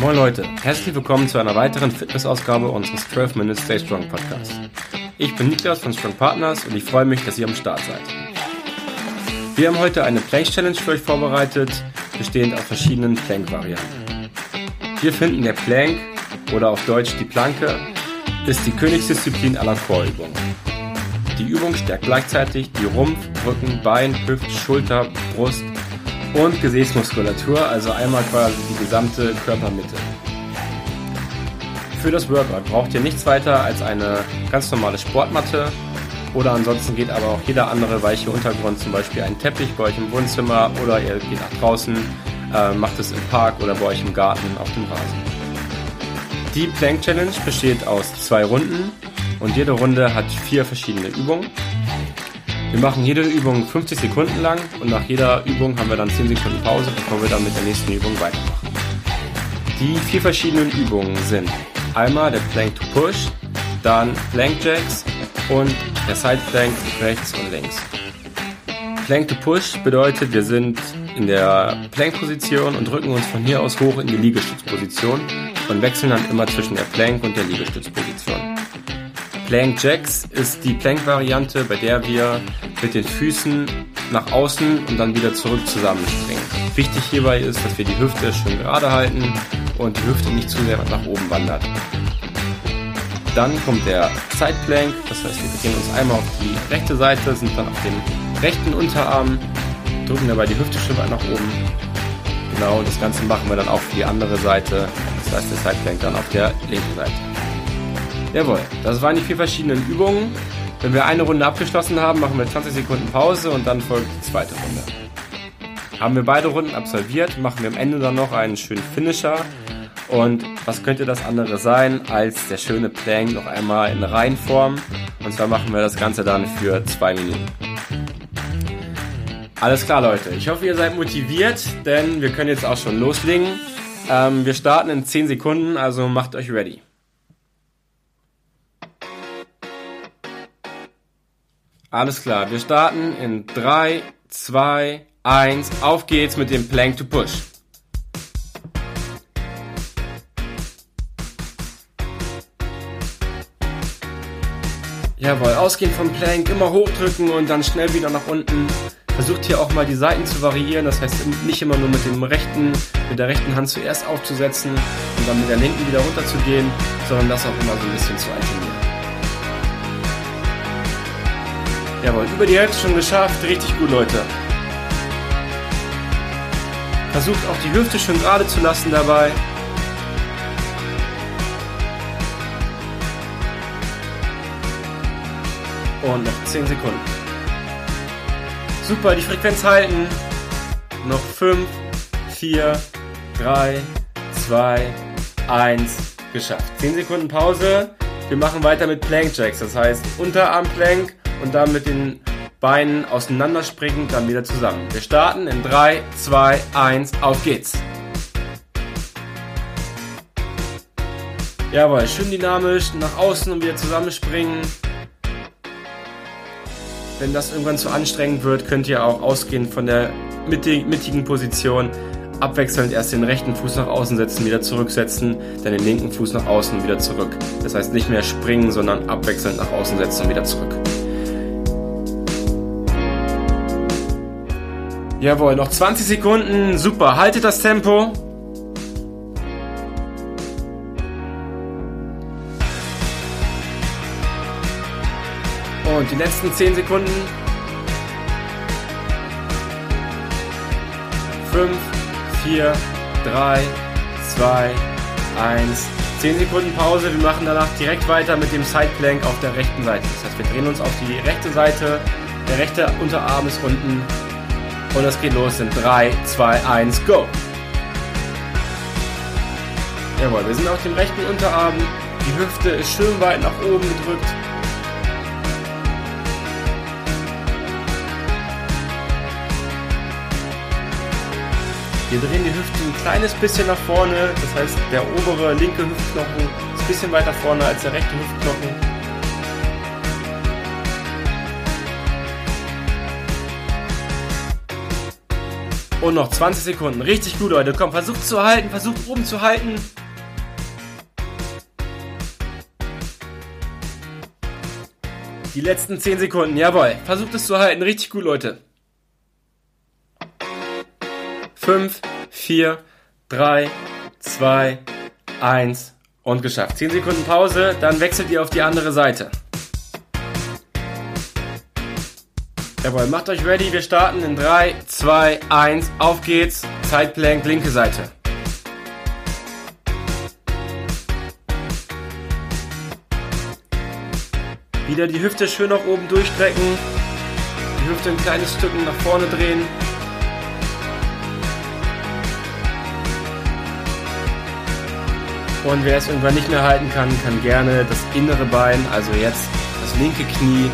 Moin Leute, herzlich willkommen zu einer weiteren Fitnessausgabe unseres 12 Minutes Stay Strong Podcast. Ich bin Niklas von Strong Partners und ich freue mich, dass ihr am Start seid. Wir haben heute eine Plank Challenge für euch vorbereitet, bestehend aus verschiedenen Plank-Varianten. Wir finden der Plank oder auf Deutsch die Planke ist die Königsdisziplin aller Chorübungen. Die Übung stärkt gleichzeitig die Rumpf, Rücken, Bein, Hüft, Schulter, Brust und Gesäßmuskulatur, also einmal quasi die gesamte Körpermitte. Für das Workout braucht ihr nichts weiter als eine ganz normale Sportmatte oder ansonsten geht aber auch jeder andere weiche Untergrund, zum Beispiel ein Teppich bei euch im Wohnzimmer oder ihr geht nach draußen, äh, macht es im Park oder bei euch im Garten auf dem Rasen. Die Plank Challenge besteht aus zwei Runden und jede Runde hat vier verschiedene Übungen. Wir machen jede Übung 50 Sekunden lang und nach jeder Übung haben wir dann 10 Sekunden Pause, bevor wir dann mit der nächsten Übung weitermachen. Die vier verschiedenen Übungen sind einmal der Plank to Push, dann Plank Jacks und der Side Plank rechts und links. Plank to Push bedeutet, wir sind in der Plank-Position und drücken uns von hier aus hoch in die Liegestützposition und wechseln dann immer zwischen der Plank und der Liegestützposition. Plank Jacks ist die Plank-Variante, bei der wir mit den Füßen nach außen und dann wieder zurück zusammenspringen. Wichtig hierbei ist, dass wir die Hüfte schön gerade halten und die Hüfte nicht zu sehr nach oben wandert. Dann kommt der Side Plank, das heißt wir drehen uns einmal auf die rechte Seite, sind dann auf dem rechten Unterarm, drücken dabei die Hüfte schön weit nach oben. Genau, das Ganze machen wir dann auch für die andere Seite, das heißt der Side Plank dann auf der linken Seite. Jawohl, das waren die vier verschiedenen Übungen. Wenn wir eine Runde abgeschlossen haben, machen wir 20 Sekunden Pause und dann folgt die zweite Runde. Haben wir beide Runden absolviert, machen wir am Ende dann noch einen schönen Finisher. Und was könnte das andere sein als der schöne Plank noch einmal in Reihenform? Und zwar machen wir das Ganze dann für zwei Minuten. Alles klar, Leute. Ich hoffe, ihr seid motiviert, denn wir können jetzt auch schon loslegen. Ähm, wir starten in 10 Sekunden, also macht euch ready. Alles klar, wir starten in 3, 2, 1. Auf geht's mit dem Plank to Push. Jawohl, ausgehend vom Plank, immer hochdrücken und dann schnell wieder nach unten. Versucht hier auch mal die Seiten zu variieren, das heißt nicht immer nur mit dem rechten, mit der rechten Hand zuerst aufzusetzen und dann mit der linken wieder runterzugehen, sondern das auch immer so ein bisschen zu alternieren. Jawohl, über die Hälfte schon geschafft. Richtig gut, Leute. Versucht auch die Hüfte schön gerade zu lassen dabei. Und noch 10 Sekunden. Super, die Frequenz halten. Noch 5, 4, 3, 2, 1. Geschafft. 10 Sekunden Pause. Wir machen weiter mit Plank Jacks. Das heißt Unterarm Plank und dann mit den Beinen auseinanderspringen, dann wieder zusammen. Wir starten in 3, 2, 1, auf geht's. Jawohl, schön dynamisch, nach außen und wieder zusammenspringen. Wenn das irgendwann zu anstrengend wird, könnt ihr auch ausgehend von der mittigen Position abwechselnd erst den rechten Fuß nach außen setzen, wieder zurücksetzen, dann den linken Fuß nach außen und wieder zurück. Das heißt nicht mehr springen, sondern abwechselnd nach außen setzen und wieder zurück. Jawohl, noch 20 Sekunden. Super, haltet das Tempo. Und die letzten 10 Sekunden. 5, 4, 3, 2, 1. 10 Sekunden Pause. Wir machen danach direkt weiter mit dem Side Plank auf der rechten Seite. Das heißt, wir drehen uns auf die rechte Seite. Der rechte Unterarm ist unten und es geht los in 3, 2, 1, go! Jawohl, wir sind auf dem rechten Unterarm. Die Hüfte ist schön weit nach oben gedrückt. Wir drehen die Hüfte ein kleines bisschen nach vorne. Das heißt, der obere linke Hüftknochen ist ein bisschen weiter vorne als der rechte Hüftknochen. Und noch 20 Sekunden. Richtig gut, Leute. Komm, versucht zu halten, versucht oben zu halten. Die letzten 10 Sekunden, jawohl. Versucht es zu halten. Richtig gut, Leute. 5, 4, 3, 2, 1 und geschafft. 10 Sekunden Pause, dann wechselt ihr auf die andere Seite. Jawohl, macht euch ready. Wir starten in 3, 2, 1. Auf geht's. Zeitplank, linke Seite. Wieder die Hüfte schön nach oben durchstrecken. Die Hüfte ein kleines Stück nach vorne drehen. Und wer es irgendwann nicht mehr halten kann, kann gerne das innere Bein, also jetzt das linke Knie,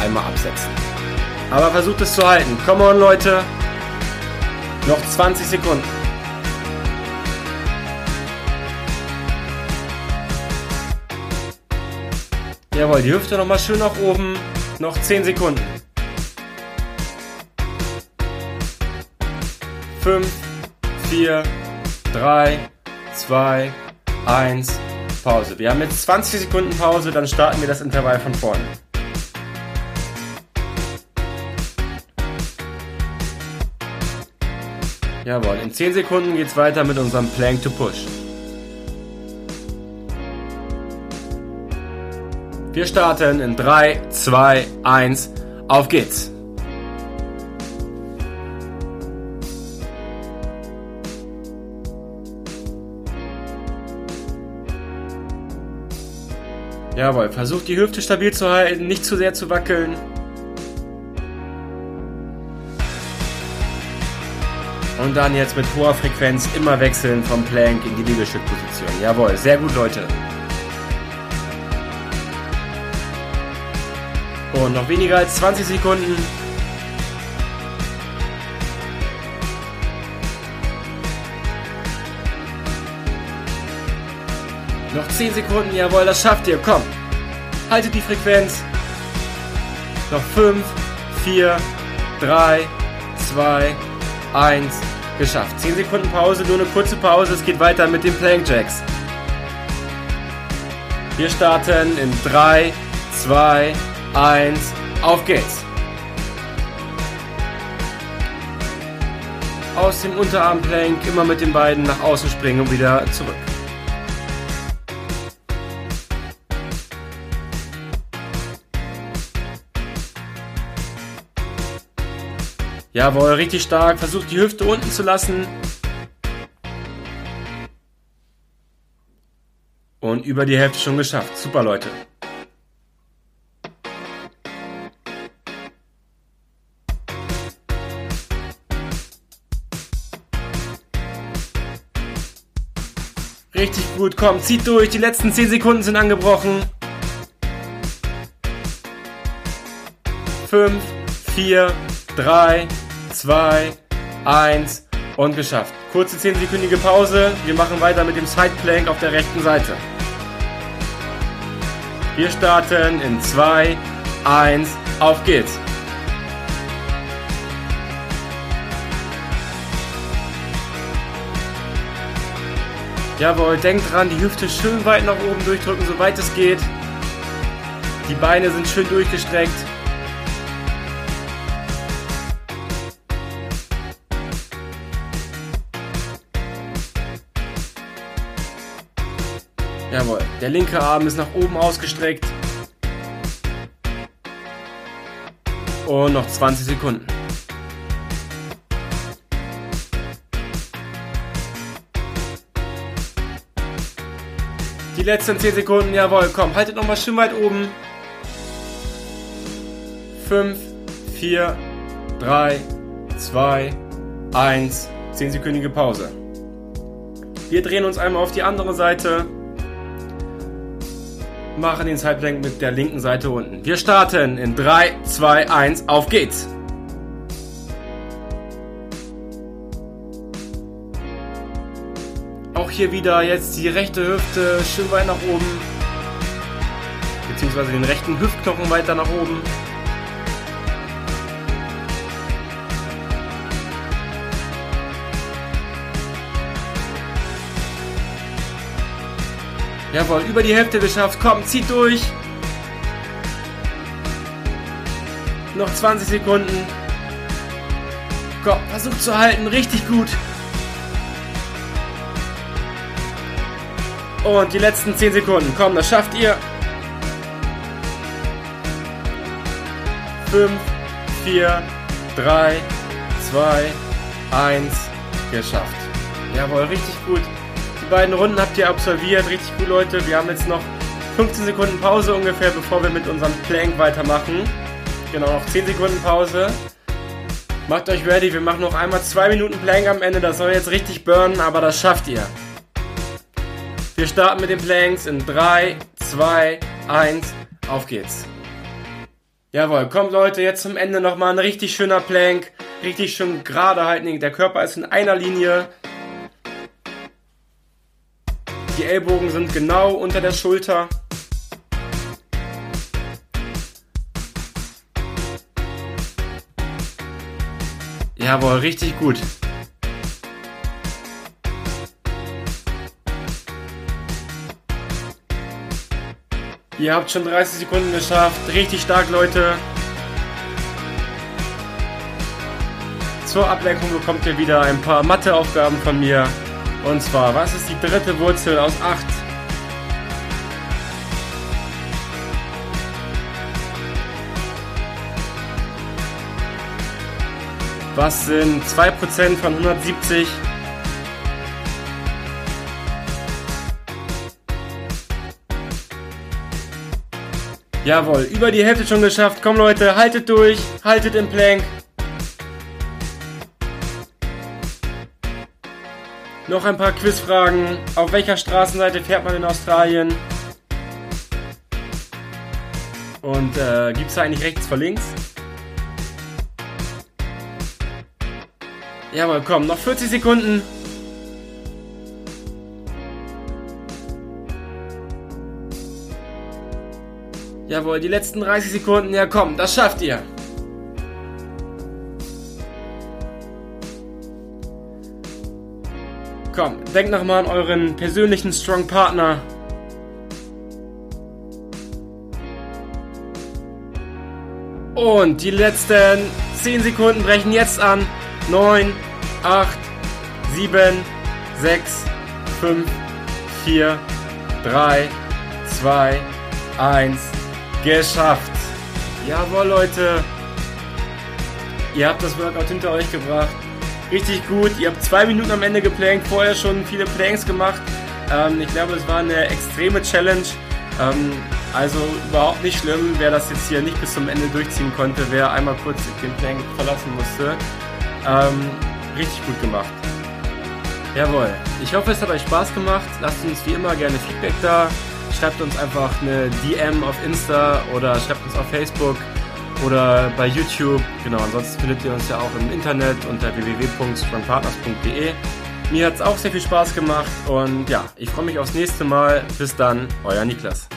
einmal absetzen. Aber versucht es zu halten. Come on, Leute. Noch 20 Sekunden. Jawohl, die Hüfte nochmal schön nach oben. Noch 10 Sekunden. 5, 4, 3, 2, 1, Pause. Wir haben jetzt 20 Sekunden Pause, dann starten wir das Intervall von vorne. Jawohl, in 10 Sekunden geht es weiter mit unserem Plank to Push. Wir starten in 3, 2, 1, auf geht's! Jawohl, versucht die Hüfte stabil zu halten, nicht zu sehr zu wackeln. Und dann jetzt mit hoher Frequenz immer wechseln vom Plank in die Liegestützposition. Jawohl, sehr gut, Leute. Und noch weniger als 20 Sekunden. Noch 10 Sekunden, jawohl, das schafft ihr. Komm. Haltet die Frequenz. Noch 5, 4, 3, 2, 1. Geschafft. 10 Sekunden Pause, nur eine kurze Pause. Es geht weiter mit den Plank Jacks. Wir starten in 3, 2, 1. Auf geht's. Aus dem Unterarmplank immer mit den beiden nach außen springen und wieder zurück. Jawohl, richtig stark. Versucht die Hüfte unten zu lassen. Und über die Hälfte schon geschafft. Super, Leute. Richtig gut, komm, zieht durch. Die letzten 10 Sekunden sind angebrochen. 5, 4, 3, 2, 1 und geschafft. Kurze 10-sekündige Pause. Wir machen weiter mit dem Side Plank auf der rechten Seite. Wir starten in 2, 1, auf geht's. Jawohl, denkt dran, die Hüfte schön weit nach oben durchdrücken, soweit es geht. Die Beine sind schön durchgestreckt. Jawohl, der linke Arm ist nach oben ausgestreckt. Und noch 20 Sekunden. Die letzten 10 Sekunden, jawohl, komm, haltet nochmal schön weit oben. 5, 4, 3, 2, 1, 10-sekündige Pause. Wir drehen uns einmal auf die andere Seite machen den Sideplank mit der linken Seite unten. Wir starten in 3, 2, 1, auf geht's! Auch hier wieder jetzt die rechte Hüfte schön weit nach oben. Beziehungsweise den rechten Hüftknochen weiter nach oben. Jawohl, über die Hälfte geschafft. Komm, zieht durch. Noch 20 Sekunden. Komm, versucht zu halten. Richtig gut. Und die letzten 10 Sekunden. Komm, das schafft ihr. 5, 4, 3, 2, 1. Geschafft. Jawohl, richtig gut. Die beiden Runden habt ihr absolviert. Richtig gut, Leute. Wir haben jetzt noch 15 Sekunden Pause ungefähr, bevor wir mit unserem Plank weitermachen. Genau, noch 10 Sekunden Pause. Macht euch ready. Wir machen noch einmal 2 Minuten Plank am Ende. Das soll jetzt richtig burnen, aber das schafft ihr. Wir starten mit den Planks in 3, 2, 1. Auf geht's. Jawohl, kommt Leute, jetzt zum Ende nochmal ein richtig schöner Plank. Richtig schön gerade halten. Der Körper ist in einer Linie. Die Ellbogen sind genau unter der Schulter. Jawohl, richtig gut. Ihr habt schon 30 Sekunden geschafft. Richtig stark, Leute. Zur Ablenkung bekommt ihr wieder ein paar Matheaufgaben von mir. Und zwar, was ist die dritte Wurzel aus 8? Was sind 2% von 170? Jawohl, über die Hälfte schon geschafft. Komm Leute, haltet durch, haltet im Plank. Noch ein paar Quizfragen. Auf welcher Straßenseite fährt man in Australien? Und äh, gibt es da eigentlich rechts vor links? Jawohl, komm, noch 40 Sekunden. Jawohl, die letzten 30 Sekunden. Ja, komm, das schafft ihr. Komm, denkt nochmal an euren persönlichen Strong Partner. Und die letzten 10 Sekunden brechen jetzt an. 9, 8, 7, 6, 5, 4, 3, 2, 1. Geschafft. Jawohl, Leute. Ihr habt das Workout hinter euch gebracht. Richtig gut. Ihr habt zwei Minuten am Ende geplankt. Vorher schon viele Planks gemacht. Ähm, ich glaube, es war eine extreme Challenge. Ähm, also überhaupt nicht schlimm, wer das jetzt hier nicht bis zum Ende durchziehen konnte, wer einmal kurz den Plank verlassen musste. Ähm, richtig gut gemacht. Jawohl. Ich hoffe, es hat euch Spaß gemacht. Lasst uns wie immer gerne Feedback da schreibt uns einfach eine DM auf Insta oder schreibt uns auf Facebook oder bei YouTube. Genau, ansonsten findet ihr uns ja auch im Internet unter www.strongpartners.de. Mir hat es auch sehr viel Spaß gemacht und ja, ich freue mich aufs nächste Mal. Bis dann, euer Niklas.